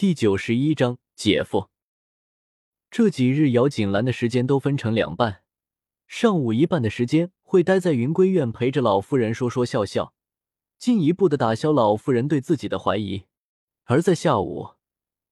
第九十一章姐夫。这几日，姚锦兰的时间都分成两半，上午一半的时间会待在云归院陪着老夫人说说笑笑，进一步的打消老夫人对自己的怀疑；而在下午，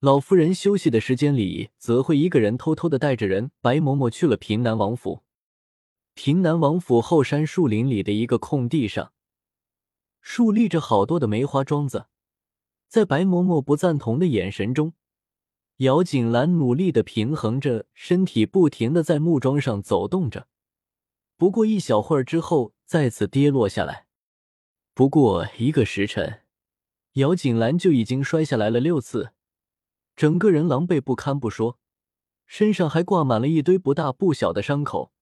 老夫人休息的时间里，则会一个人偷偷的带着人白嬷嬷去了平南王府。平南王府后山树林里的一个空地上，竖立着好多的梅花桩子。在白嬷嬷不赞同的眼神中，姚锦兰努力的平衡着身体，不停的在木桩上走动着。不过一小会儿之后，再次跌落下来。不过一个时辰，姚锦兰就已经摔下来了六次，整个人狼狈不堪不说，身上还挂满了一堆不大不小的伤口，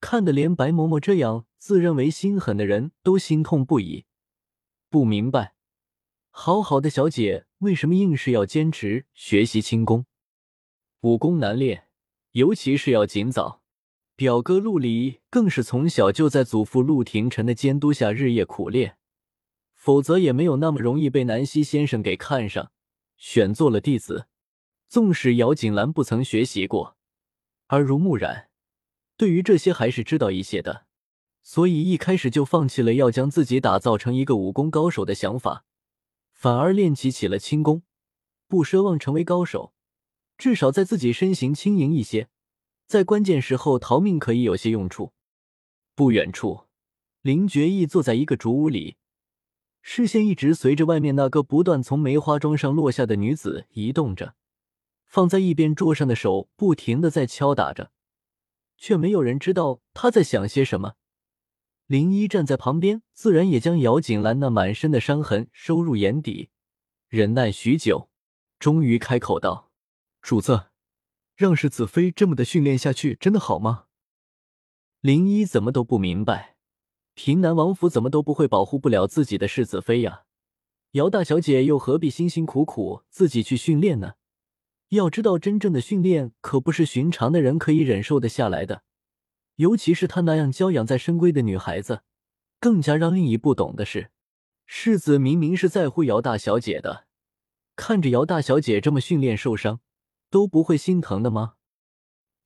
看得连白嬷嬷这样自认为心狠的人都心痛不已，不明白。好好的小姐，为什么硬是要坚持学习轻功？武功难练，尤其是要尽早。表哥陆离更是从小就在祖父陆廷臣的监督下日夜苦练，否则也没有那么容易被南溪先生给看上，选做了弟子。纵使姚锦兰不曾学习过，耳濡目染，对于这些还是知道一些的，所以一开始就放弃了要将自己打造成一个武功高手的想法。反而练习起了轻功，不奢望成为高手，至少在自己身形轻盈一些，在关键时候逃命可以有些用处。不远处，林觉义坐在一个竹屋里，视线一直随着外面那个不断从梅花桩上落下的女子移动着，放在一边桌上的手不停的在敲打着，却没有人知道他在想些什么。林一站在旁边，自然也将姚锦兰那满身的伤痕收入眼底，忍耐许久，终于开口道：“主子，让世子妃这么的训练下去，真的好吗？”林一怎么都不明白，平南王府怎么都不会保护不了自己的世子妃呀？姚大小姐又何必辛辛苦苦自己去训练呢？要知道，真正的训练可不是寻常的人可以忍受的下来的。尤其是她那样娇养在深闺的女孩子，更加让令仪不懂的是，世子明明是在乎姚大小姐的，看着姚大小姐这么训练受伤，都不会心疼的吗？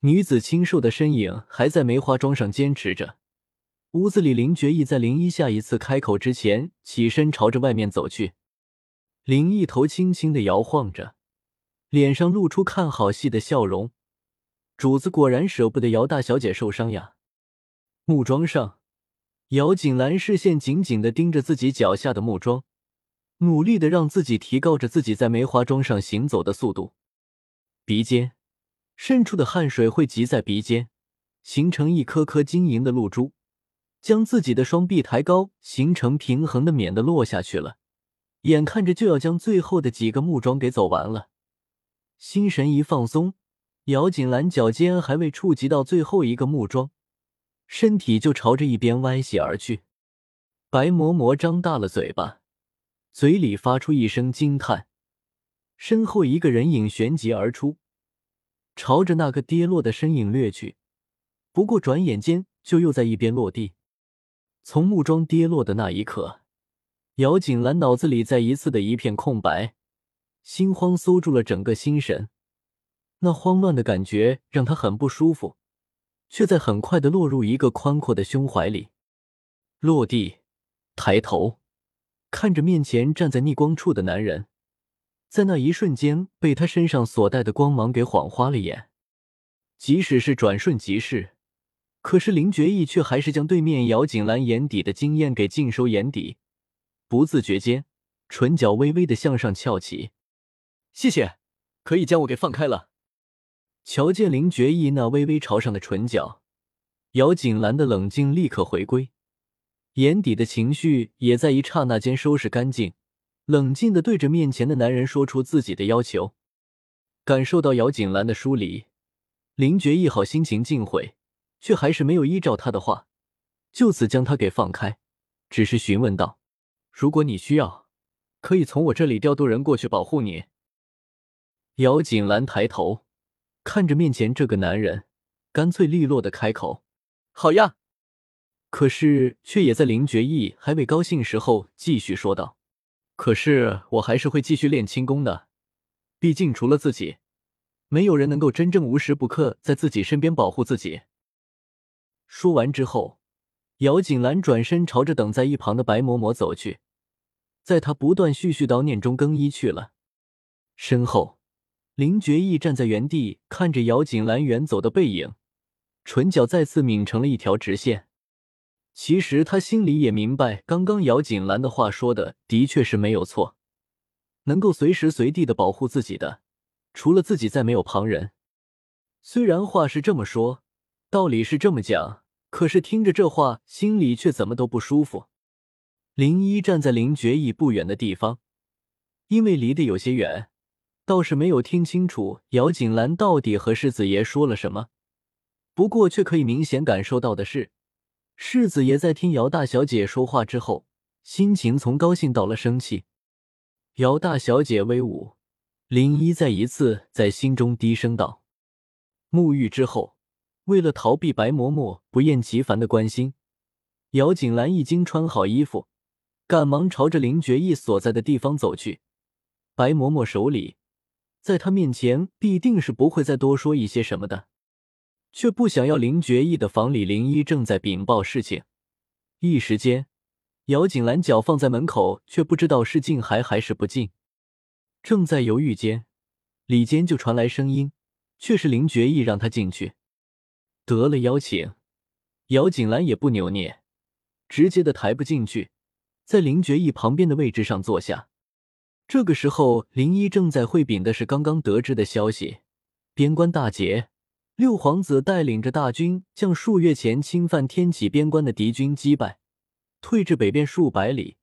女子清瘦的身影还在梅花桩上坚持着。屋子里，林觉意在林一下一次开口之前，起身朝着外面走去。林一头轻轻的摇晃着，脸上露出看好戏的笑容。主子果然舍不得姚大小姐受伤呀！木桩上，姚锦兰视线紧紧的盯着自己脚下的木桩，努力的让自己提高着自己在梅花桩上行走的速度。鼻尖渗出的汗水汇集在鼻尖，形成一颗颗晶莹的露珠，将自己的双臂抬高，形成平衡的，免得落下去了。眼看着就要将最后的几个木桩给走完了，心神一放松。姚锦兰脚尖还未触及到最后一个木桩，身体就朝着一边歪斜而去。白嬷嬷张大了嘴巴，嘴里发出一声惊叹。身后一个人影旋即而出，朝着那个跌落的身影掠去。不过转眼间就又在一边落地。从木桩跌落的那一刻，姚锦兰脑子里再一次的一片空白，心慌搜住了整个心神。那慌乱的感觉让他很不舒服，却在很快的落入一个宽阔的胸怀里。落地，抬头，看着面前站在逆光处的男人，在那一瞬间被他身上所带的光芒给晃花了眼。即使是转瞬即逝，可是林觉意却还是将对面姚景兰眼底的惊艳给尽收眼底，不自觉间，唇角微微的向上翘起。谢谢，可以将我给放开了。瞧见林觉意那微微朝上的唇角，姚锦兰的冷静立刻回归，眼底的情绪也在一刹那间收拾干净，冷静的对着面前的男人说出自己的要求。感受到姚锦兰的疏离，林觉意好心情尽毁，却还是没有依照他的话，就此将他给放开，只是询问道：“如果你需要，可以从我这里调度人过去保护你。”姚锦兰抬头。看着面前这个男人，干脆利落的开口：“好呀。”可是却也在林觉意还未高兴时候，继续说道：“可是我还是会继续练轻功的。毕竟除了自己，没有人能够真正无时不刻在自己身边保护自己。说完之后，姚锦兰转身朝着等在一旁的白嬷嬷走去，在她不断絮絮叨念中更衣去了。身后，林觉义站在原地看着姚锦兰远走的背影，唇角再次抿成了一条直线。其实他心里也明白，刚刚姚锦兰的话说的的确是没有错，能够随时随地的保护自己的，除了自己再没有旁人。虽然话是这么说，道理是这么讲，可是听着这话，心里却怎么都不舒服。林一站在林觉义不远的地方，因为离得有些远，倒是没有听清楚姚锦兰到底和世子爷说了什么，不过却可以明显感受到的是。世子爷在听姚大小姐说话之后，心情从高兴到了生气。姚大小姐威武，林一再一次在心中低声道。沐浴之后，为了逃避白嬷嬷不厌其烦的关心，姚锦兰一经穿好衣服，赶忙朝着林觉义所在的地方走去。白嬷嬷手里，在他面前必定是不会再多说一些什么的。却不想要林觉义的房里，林一正在禀报事情。一时间，姚锦兰脚放在门口，却不知道是进还还是不进。正在犹豫间，里间就传来声音，却是林觉义让他进去。得了邀请，姚锦兰也不扭捏，直接的抬步进去，在林觉义旁边的位置上坐下。这个时候，林一正在汇禀的是刚刚得知的消息：边关大捷。六皇子带领着大军，将数月前侵犯天启边关的敌军击败，退至北边数百里，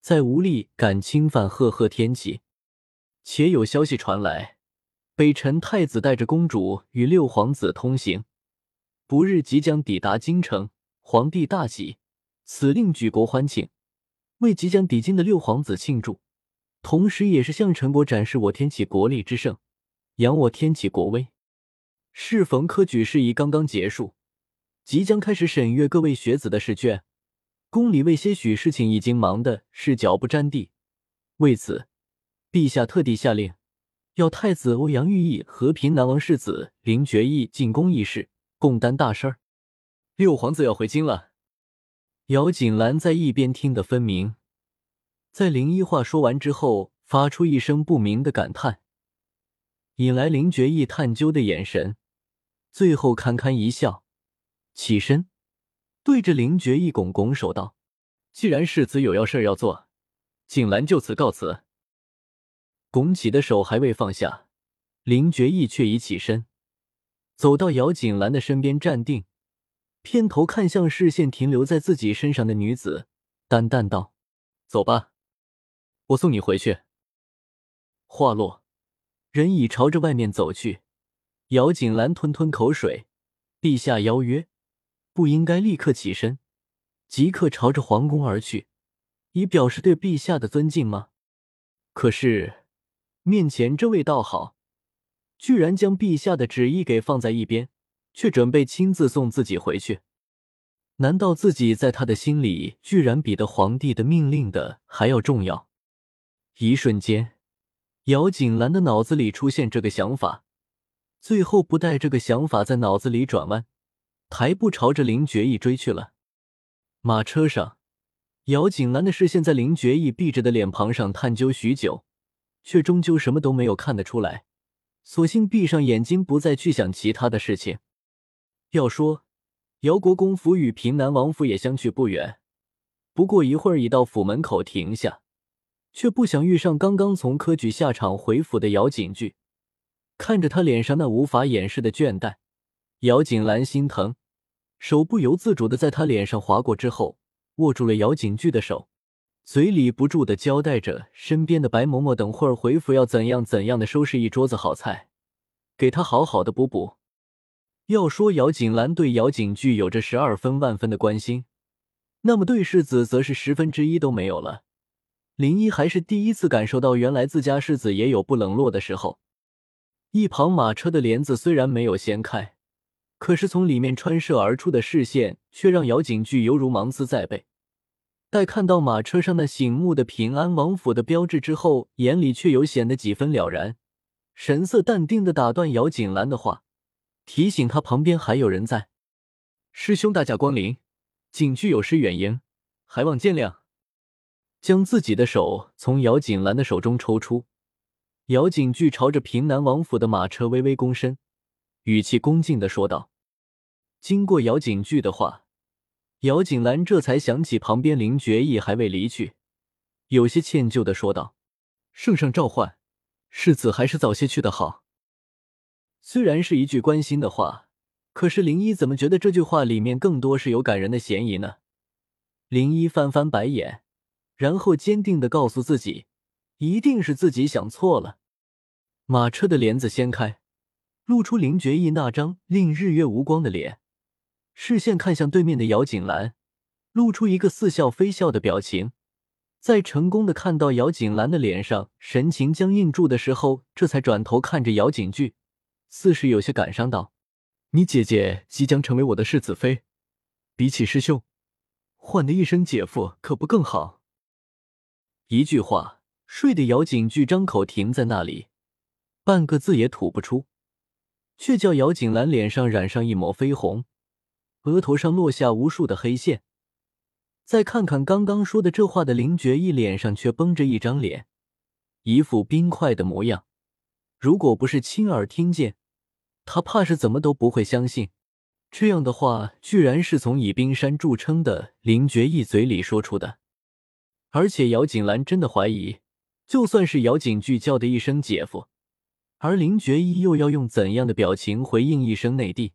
再无力敢侵犯赫赫天启。且有消息传来，北辰太子带着公主与六皇子通行，不日即将抵达京城。皇帝大喜，此令举国欢庆，为即将抵京的六皇子庆祝，同时也是向陈国展示我天启国力之盛，扬我天启国威。适逢科举事宜刚刚结束，即将开始审阅各位学子的试卷，宫里为些许事情已经忙的是脚不沾地。为此，陛下特地下令，要太子欧阳玉翼和平南王世子林觉义进宫议事，共担大事儿。六皇子要回京了。姚锦兰在一边听得分明，在林一话说完之后，发出一声不明的感叹，引来林觉义探究的眼神。最后堪堪一笑，起身对着林觉义拱拱手道：“既然世子有要事要做，景兰就此告辞。”拱起的手还未放下，林觉义却已起身，走到姚景兰的身边站定，偏头看向视线停留在自己身上的女子，淡淡道：“走吧，我送你回去。”话落，人已朝着外面走去。姚锦兰吞吞口水，陛下邀约，不应该立刻起身，即刻朝着皇宫而去，以表示对陛下的尊敬吗？可是面前这位倒好，居然将陛下的旨意给放在一边，却准备亲自送自己回去。难道自己在他的心里，居然比得皇帝的命令的还要重要？一瞬间，姚锦兰的脑子里出现这个想法。最后，不带这个想法在脑子里转弯，抬步朝着林觉义追去了。马车上，姚锦兰的视线在林觉义闭着的脸庞上探究许久，却终究什么都没有看得出来，索性闭上眼睛，不再去想其他的事情。要说姚国公府与平南王府也相去不远，不过一会儿已到府门口停下，却不想遇上刚刚从科举下场回府的姚景句。看着他脸上那无法掩饰的倦怠，姚景兰心疼，手不由自主的在他脸上划过，之后握住了姚景句的手，嘴里不住的交代着身边的白嬷嬷等会儿回府要怎样怎样的收拾一桌子好菜，给他好好的补补。要说姚景兰对姚景句有着十二分万分的关心，那么对世子则是十分之一都没有了。林一还是第一次感受到，原来自家世子也有不冷落的时候。一旁马车的帘子虽然没有掀开，可是从里面穿射而出的视线却让姚景句犹如芒刺在背。待看到马车上那醒目的平安王府的标志之后，眼里却有显得几分了然，神色淡定的打断姚锦兰的话，提醒他旁边还有人在。师兄大驾光临，景区有失远迎，还望见谅。将自己的手从姚锦兰的手中抽出，姚景巨朝着平南王府的马车微微躬身，语气恭敬的说道。经过姚景巨的话，姚锦兰这才想起旁边林觉义还未离去，有些歉疚的说道：“圣上召唤，世子还是早些去的好。”虽然是一句关心的话，可是林一怎么觉得这句话里面更多是有感人的嫌疑呢？林一翻翻白眼，然后坚定的告诉自己，一定是自己想错了。马车的帘子掀开，露出林觉义那张令日月无光的脸。视线看向对面的姚锦兰，露出一个似笑非笑的表情。在成功的看到姚锦兰的脸上神情僵硬住的时候，这才转头看着姚景句，似是有些感伤道：“你姐姐即将成为我的世子妃，比起师兄，换的一声姐夫可不更好？”一句话，睡的姚景句张口停在那里，半个字也吐不出，却叫姚景兰脸上染上一抹绯红。额头上落下无数的黑线，再看看刚刚说的这话的林觉义脸上却绷着一张脸，一副冰块的模样。如果不是亲耳听见，他怕是怎么都不会相信，这样的话居然是从以冰山著称的林觉义嘴里说出的。而且姚锦兰真的怀疑，就算是姚锦巨叫的一声姐夫，而林觉一又要用怎样的表情回应一声内弟？